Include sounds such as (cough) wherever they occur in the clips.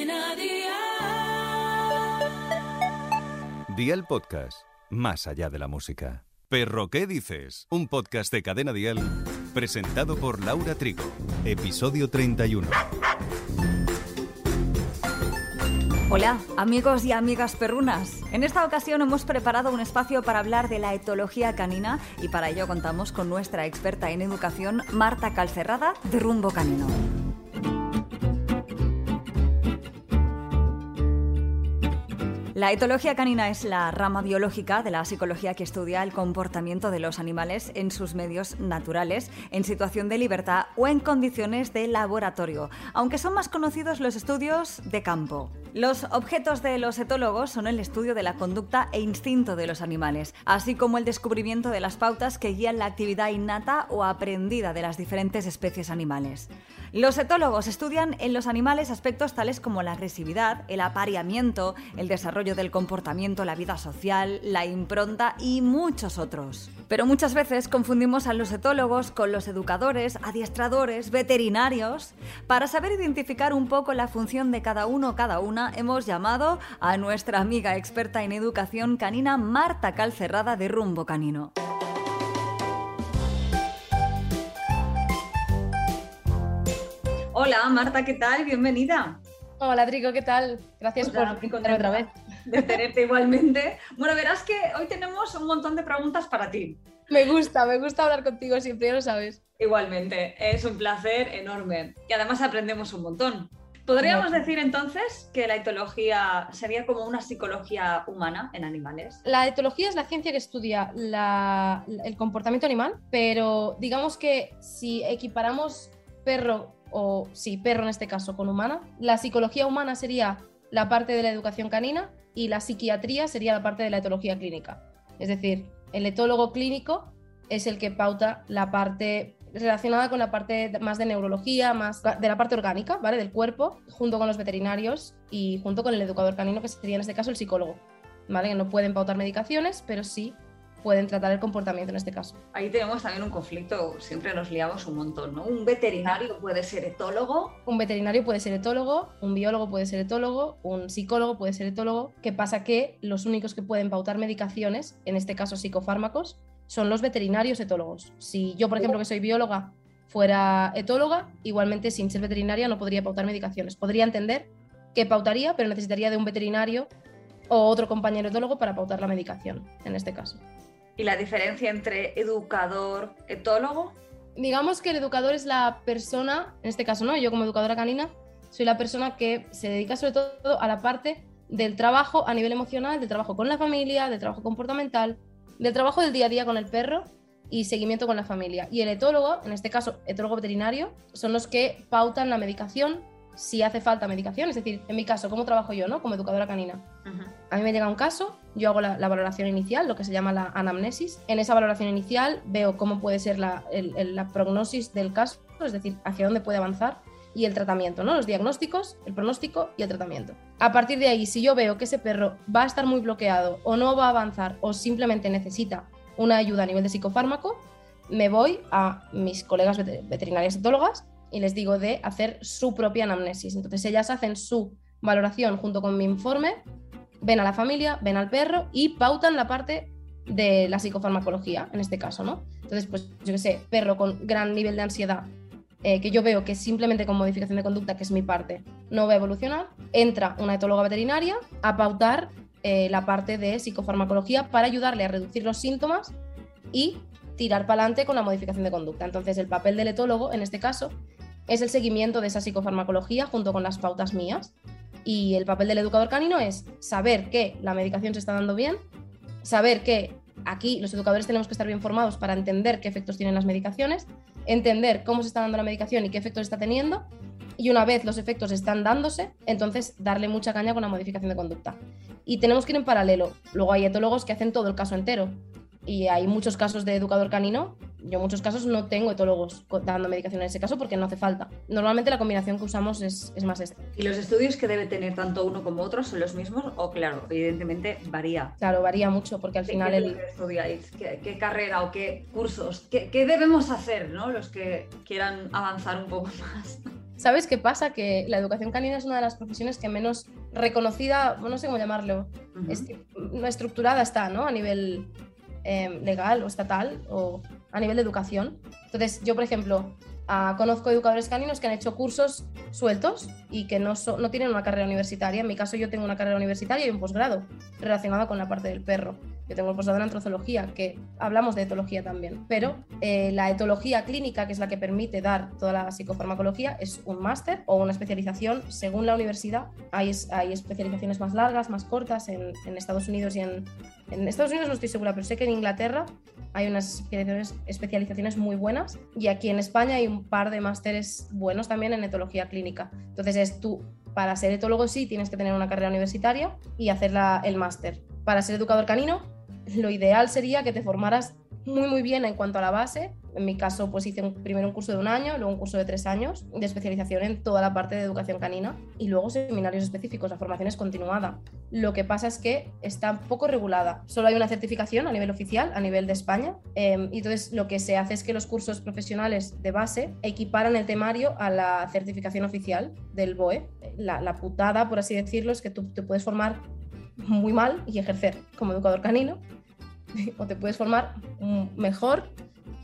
Cadena Dial Podcast, más allá de la música. Perro, ¿qué dices? Un podcast de Cadena Dial presentado por Laura Trigo. Episodio 31. Hola, amigos y amigas perrunas. En esta ocasión hemos preparado un espacio para hablar de la etología canina y para ello contamos con nuestra experta en educación, Marta Calcerrada, de Rumbo Canino. La etología canina es la rama biológica de la psicología que estudia el comportamiento de los animales en sus medios naturales, en situación de libertad o en condiciones de laboratorio, aunque son más conocidos los estudios de campo. Los objetos de los etólogos son el estudio de la conducta e instinto de los animales, así como el descubrimiento de las pautas que guían la actividad innata o aprendida de las diferentes especies animales. Los etólogos estudian en los animales aspectos tales como la agresividad, el apareamiento, el desarrollo del comportamiento, la vida social, la impronta y muchos otros. Pero muchas veces confundimos a los etólogos con los educadores, adiestradores, veterinarios. Para saber identificar un poco la función de cada uno o cada una, hemos llamado a nuestra amiga experta en educación canina Marta Calcerrada de Rumbo Canino. Hola Marta, ¿qué tal? Bienvenida. Hola Trico, ¿qué tal? Gracias Hola, por invitarme otra vez. De tenerte igualmente. Bueno, verás que hoy tenemos un montón de preguntas para ti. Me gusta, me gusta hablar contigo siempre, ya lo sabes. Igualmente, es un placer enorme. Y además aprendemos un montón. ¿Podríamos decir entonces que la etología sería como una psicología humana en animales? La etología es la ciencia que estudia la- el comportamiento animal, pero digamos que si equiparamos perro o sí, perro en este caso con humana, la psicología humana sería la parte de la educación canina y la psiquiatría sería la parte de la etología clínica. Es decir, el etólogo clínico es el que pauta la parte relacionada con la parte más de neurología, más de la parte orgánica, ¿vale? Del cuerpo, junto con los veterinarios y junto con el educador canino, que sería en este caso el psicólogo, ¿vale? Que no pueden pautar medicaciones, pero sí pueden tratar el comportamiento en este caso. Ahí tenemos también un conflicto, siempre nos liamos un montón, ¿no? Un veterinario puede ser etólogo. Un veterinario puede ser etólogo, un biólogo puede ser etólogo, un psicólogo puede ser etólogo. ¿Qué pasa? Que los únicos que pueden pautar medicaciones, en este caso psicofármacos, son los veterinarios etólogos. Si yo, por ejemplo, que soy bióloga, fuera etóloga, igualmente sin ser veterinaria no podría pautar medicaciones. Podría entender que pautaría, pero necesitaría de un veterinario o otro compañero etólogo para pautar la medicación, en este caso. ¿Y la diferencia entre educador, etólogo? digamos que el educador es la persona, en este caso no, yo como educadora canina, soy la persona que se dedica sobre todo a la parte del trabajo a nivel emocional, del trabajo con la familia, del trabajo comportamental, del trabajo del día a día con el perro y seguimiento con la familia. Y el etólogo, en este caso etólogo veterinario, son los que pautan la medicación si hace falta medicación, es decir, en mi caso, ¿cómo trabajo yo, no? Como educadora canina. A mí me llega un caso, yo hago la, la valoración inicial, lo que se llama la anamnesis. En esa valoración inicial veo cómo puede ser la, el- el- la prognosis del caso, es decir, hacia dónde puede avanzar y el tratamiento, ¿no? Los diagnósticos, el pronóstico y el tratamiento. A partir de ahí, si yo veo que ese perro va a estar muy bloqueado o no va a avanzar o simplemente necesita una ayuda a nivel de psicofármaco, me voy a mis colegas vete- veterinarias etólogas y les digo de hacer su propia anamnesis. Entonces ellas hacen su valoración junto con mi informe, ven a la familia, ven al perro y pautan la parte de la psicofarmacología, en este caso, ¿no? Entonces, pues yo qué sé, perro con gran nivel de ansiedad, eh, que yo veo que simplemente con modificación de conducta, que es mi parte, no va a evolucionar, entra una etóloga veterinaria a pautar eh, la parte de psicofarmacología para ayudarle a reducir los síntomas y tirar para adelante con la modificación de conducta. Entonces, el papel del etólogo, en este caso, es el seguimiento de esa psicofarmacología junto con las pautas mías. Y el papel del educador canino es saber que la medicación se está dando bien, saber que aquí los educadores tenemos que estar bien formados para entender qué efectos tienen las medicaciones, entender cómo se está dando la medicación y qué efectos está teniendo, y una vez los efectos están dándose, entonces darle mucha caña con la modificación de conducta. Y tenemos que ir en paralelo. Luego hay etólogos que hacen todo el caso entero. Y hay muchos casos de educador canino. Yo en muchos casos no tengo etólogos dando medicación en ese caso porque no hace falta. Normalmente la combinación que usamos es, es más esta. ¿Y los estudios que debe tener tanto uno como otro son los mismos? O claro, evidentemente varía. Claro, varía mucho porque al ¿Qué- final ¿Qué, es el, estudiáis? ¿Qué, qué carrera o qué cursos? ¿Qué, qué debemos hacer ¿no? los que quieran avanzar un poco más? ¿Sabes qué pasa? Que la educación canina es una de las profesiones que menos reconocida, no sé cómo llamarlo, estructurada está, ¿no? A nivel em, legal o estatal o a nivel de educación. Entonces, yo, por ejemplo, ah, conozco educadores caninos que han hecho cursos sueltos y que no, no tienen una carrera universitaria. En mi caso, yo tengo una carrera universitaria y un posgrado relacionado con la parte del perro. Yo tengo el posgrado en antropología, que hablamos de etología también, pero eh, la etología clínica, que es la que permite dar toda la psicofarmacología, es un máster o una especialización según la universidad. Hay, hay especializaciones más largas, más cortas en Estados Unidos y en, en Estados Unidos no estoy segura, pero sé que en Inglaterra hay unas especializaciones, muy buenas y aquí en España hay un par de másteres buenos también en etología clínica. Entonces es tú, para ser etólogo sí, tienes que tener una carrera universitaria y hacer el máster. Para ser educador canino lo ideal sería que te formaras muy muy bien en cuanto a la base. En mi caso, pues hice primero un curso de un año, luego un curso de tres años de especialización en toda la parte de educación canina y luego seminarios específicos. La formación es continuada. Lo que pasa es que está poco regulada. Solo hay una certificación a nivel oficial, a nivel de España. Em, y entonces lo que se hace es que los cursos profesionales de base equiparan el temario a la certificación oficial del BOE. La, la putada, por así decirlo, es que tú te puedes formar muy mal y ejercer como educador canino (laughs) o te puedes formar mejor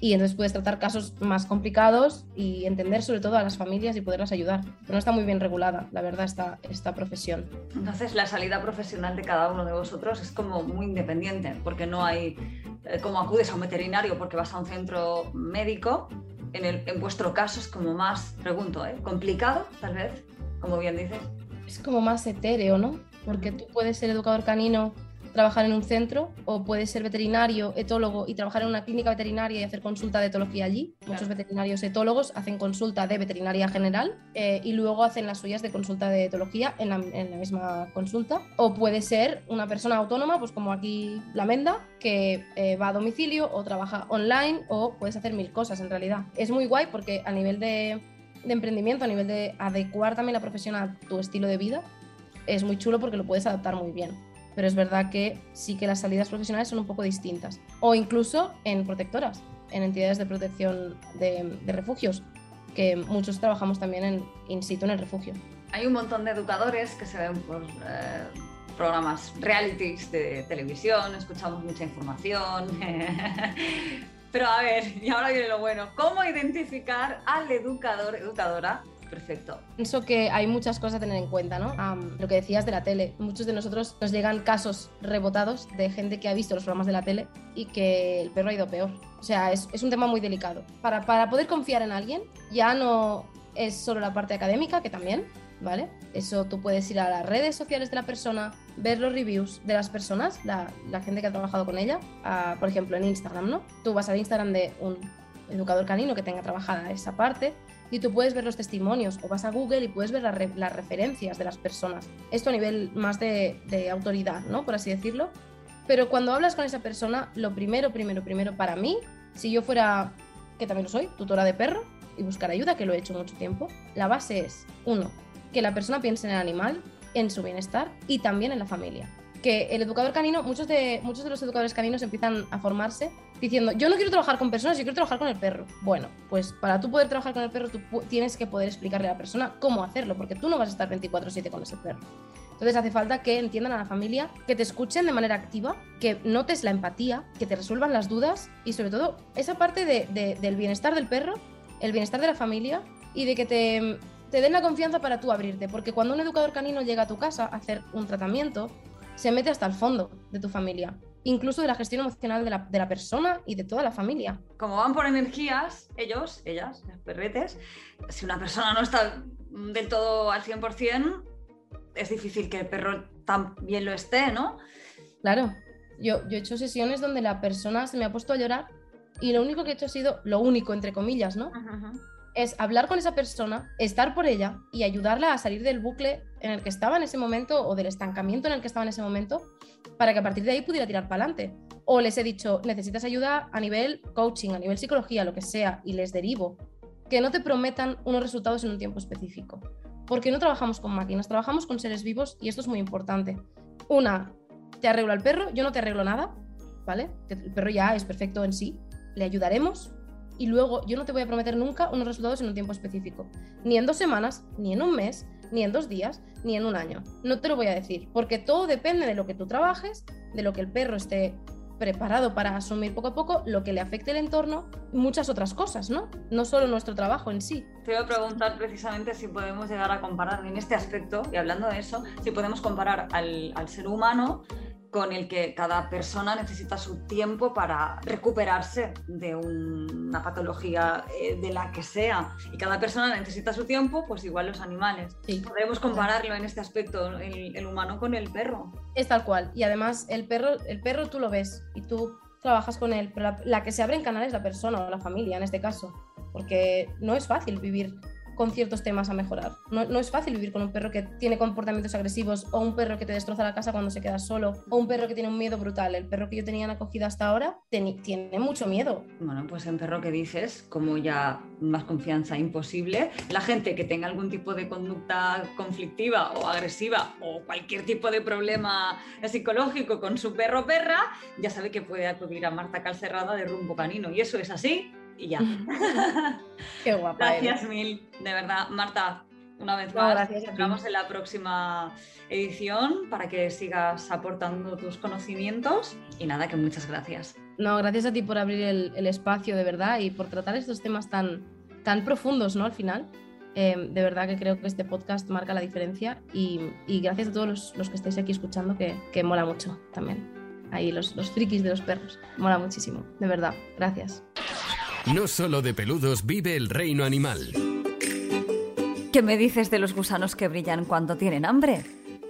y entonces puedes tratar casos más complicados y entender sobre todo a las familias y poderlas ayudar. Pero no está muy bien regulada, la verdad, esta, esta profesión. Entonces la salida profesional de cada uno de vosotros es como muy independiente, porque no hay, eh, como acudes a un veterinario porque vas a un centro médico, en, el, en vuestro caso es como más, pregunto, ¿eh? complicado tal vez, como bien dices. Es como más etéreo, ¿no? Porque tú puedes ser educador canino trabajar en un centro o puedes ser veterinario, etólogo y trabajar en una clínica veterinaria y hacer consulta de etología allí. Muchos veterinarios etólogos hacen consulta de veterinaria general eh, y luego hacen las suyas de consulta de etología en la, misma consulta. O puede ser una persona autónoma, pues como aquí la Menda, que eh, va a domicilio o trabaja online o puedes hacer mil cosas en realidad. Es muy guay porque a nivel de, de emprendimiento, a nivel de adecuar también la profesión a tu estilo de vida, es muy chulo porque lo puedes adaptar muy bien pero es verdad que sí que las salidas profesionales son un poco distintas. O incluso en protectoras, en entidades de protección de, refugios, que muchos trabajamos también en in situ en el refugio. Hay un montón de educadores que se ven por eh, programas realities de televisión, escuchamos mucha información. (laughs) Pero a ver, y ahora viene lo bueno, ¿cómo identificar al educador, educadora Perfecto. Pienso que hay muchas cosas a tener en cuenta, ¿no? lo que decías de la tele. Muchos de nosotros nos llegan casos rebotados de gente que ha visto los programas de la tele y que el perro ha ido peor. O sea, es, un tema muy delicado. Para, para poder confiar en alguien, ya no es solo la parte académica, que también, ¿vale? Eso tú puedes ir a las redes sociales de la persona, ver los reviews de las personas, la, la gente que ha trabajado con ella, por ejemplo en Instagram, ¿no? Tú vas al Instagram de un educador canino que tenga trabajada esa parte y tú puedes ver los testimonios o vas a Google y puedes ver las referencias de las personas. Esto a nivel más de, autoridad, ¿no? Por así decirlo. Pero cuando hablas con esa persona, lo primero, primero, primero para mí, si yo fuera, que también lo soy, tutora de perro y buscar ayuda, que lo he hecho mucho tiempo, la base es, uno, que la persona piense en el animal, en su bienestar y también en la familia que el educador canino, muchos de, muchos de los educadores caninos empiezan a formarse diciendo, yo no quiero trabajar con personas, yo quiero trabajar con el perro. Bueno, pues para tú poder trabajar con el perro, tú tienes que poder explicarle a la persona cómo hacerlo, porque tú no vas a estar 24/7 con ese perro. Entonces hace falta que entiendan a la familia, que te escuchen de manera activa, que notes la empatía, que te resuelvan las dudas y sobre todo esa parte del bienestar del perro, el bienestar de la familia y de que te, te den la confianza para tú abrirte. Porque cuando un educador canino llega a tu casa a hacer un tratamiento, se mete hasta el fondo de tu familia, incluso de la gestión emocional de la, persona y de toda la familia. Como van por energías, ellos, ellas, los perretes, si una persona no está del todo al 100%, es difícil que el perro también lo esté, ¿no? Claro, yo, yo he hecho sesiones donde la persona se me ha puesto a llorar y lo único que he hecho ha sido, lo único, entre comillas, ¿no? Es hablar con esa persona, estar por ella y ayudarla a salir del bucle en el que estaba en ese momento o del estancamiento en el que estaba en ese momento para que a partir de ahí pudiera tirar para adelante. O les he dicho, necesitas ayuda a nivel coaching, a nivel psicología, lo que sea, y les derivo. Que no te prometan unos resultados en un tiempo específico. Porque no trabajamos con máquinas, trabajamos con seres vivos y esto es muy importante. Una, te arreglo al perro, yo no te arreglo nada, ¿vale? El perro ya es perfecto en sí, le ayudaremos, y luego yo no te voy a prometer nunca unos resultados en un tiempo específico. Ni en dos semanas, ni en un mes, ni en dos días, ni en un año. No te lo voy a decir, porque todo depende de lo que tú trabajes, de lo que el perro esté preparado para asumir poco a poco, lo que le afecte el entorno, muchas otras cosas, ¿no? No solo nuestro trabajo en sí. Te voy a preguntar precisamente si podemos llegar a comparar en este aspecto, y hablando de eso, si podemos comparar al, al ser humano con el que cada persona necesita su tiempo para recuperarse de una patología eh, de la que sea. Y cada persona necesita su tiempo, pues igual los animales. Podemos compararlo en este aspecto, el, humano con el perro. Es tal cual. Y además el perro, el perro tú lo ves y tú trabajas con él, pero la, la que se abre en canal es la persona o la familia en este caso. Porque no es fácil vivir con ciertos temas a mejorar. No, es fácil vivir con un perro que tiene comportamientos agresivos o un perro que te destroza la casa cuando se queda solo o un perro que tiene un miedo brutal. El perro que yo tenía en acogida hasta ahora tiene mucho miedo. Bueno, pues en perro que dices, como ya más confianza imposible, la gente que tenga algún tipo de conducta conflictiva o agresiva o cualquier tipo de problema psicológico con su perro o perra, ya sabe que puede acudir a Marta Calcerrada de Rumbo Canino. Y eso es así y ya. (laughs) Qué guapa. Gracias mil, de verdad. Marta, una vez más, gracias entramos en la próxima edición para que sigas aportando tus conocimientos y nada, que muchas gracias. No, gracias a ti por abrir el, espacio de verdad y por tratar estos temas tan, tan profundos, ¿no? Al final. Em, de verdad que creo que este podcast marca la diferencia y, gracias a todos los, que estáis aquí escuchando que, que mola mucho también. Ahí los, los frikis de los perros. Mola muchísimo, de verdad. Gracias. No solo de peludos vive el reino animal. ¿Qué me dices de los gusanos que brillan cuando tienen hambre?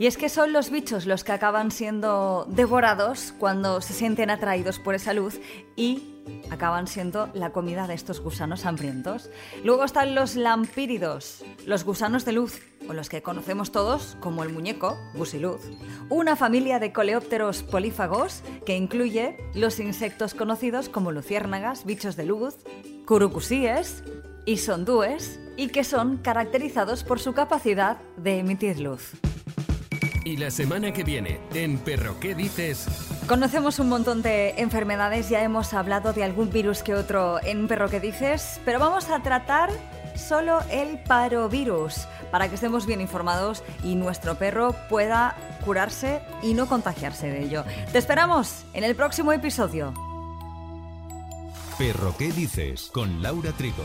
Y es que son los bichos los que acaban siendo devorados cuando se sienten atraídos por esa luz y acaban siendo la comida de estos gusanos hambrientos. Luego están los lampíridos, los gusanos de luz, o los que conocemos todos como el muñeco, busiluz, una familia de coleópteros polífagos que incluye los insectos conocidos como luciérnagas, bichos de luz, curucusíes y sondúes, y que son caracterizados por su capacidad de emitir luz. Y la semana que viene, en Perro ¿Qué dices? Conocemos un montón de enfermedades, ya hemos hablado de algún virus que otro en Perro ¿Qué dices? Pero vamos a tratar solo el parovirus para que estemos bien informados y nuestro perro pueda curarse y no contagiarse de ello. Te esperamos en el próximo episodio. Perro ¿Qué dices? con Laura Trigo.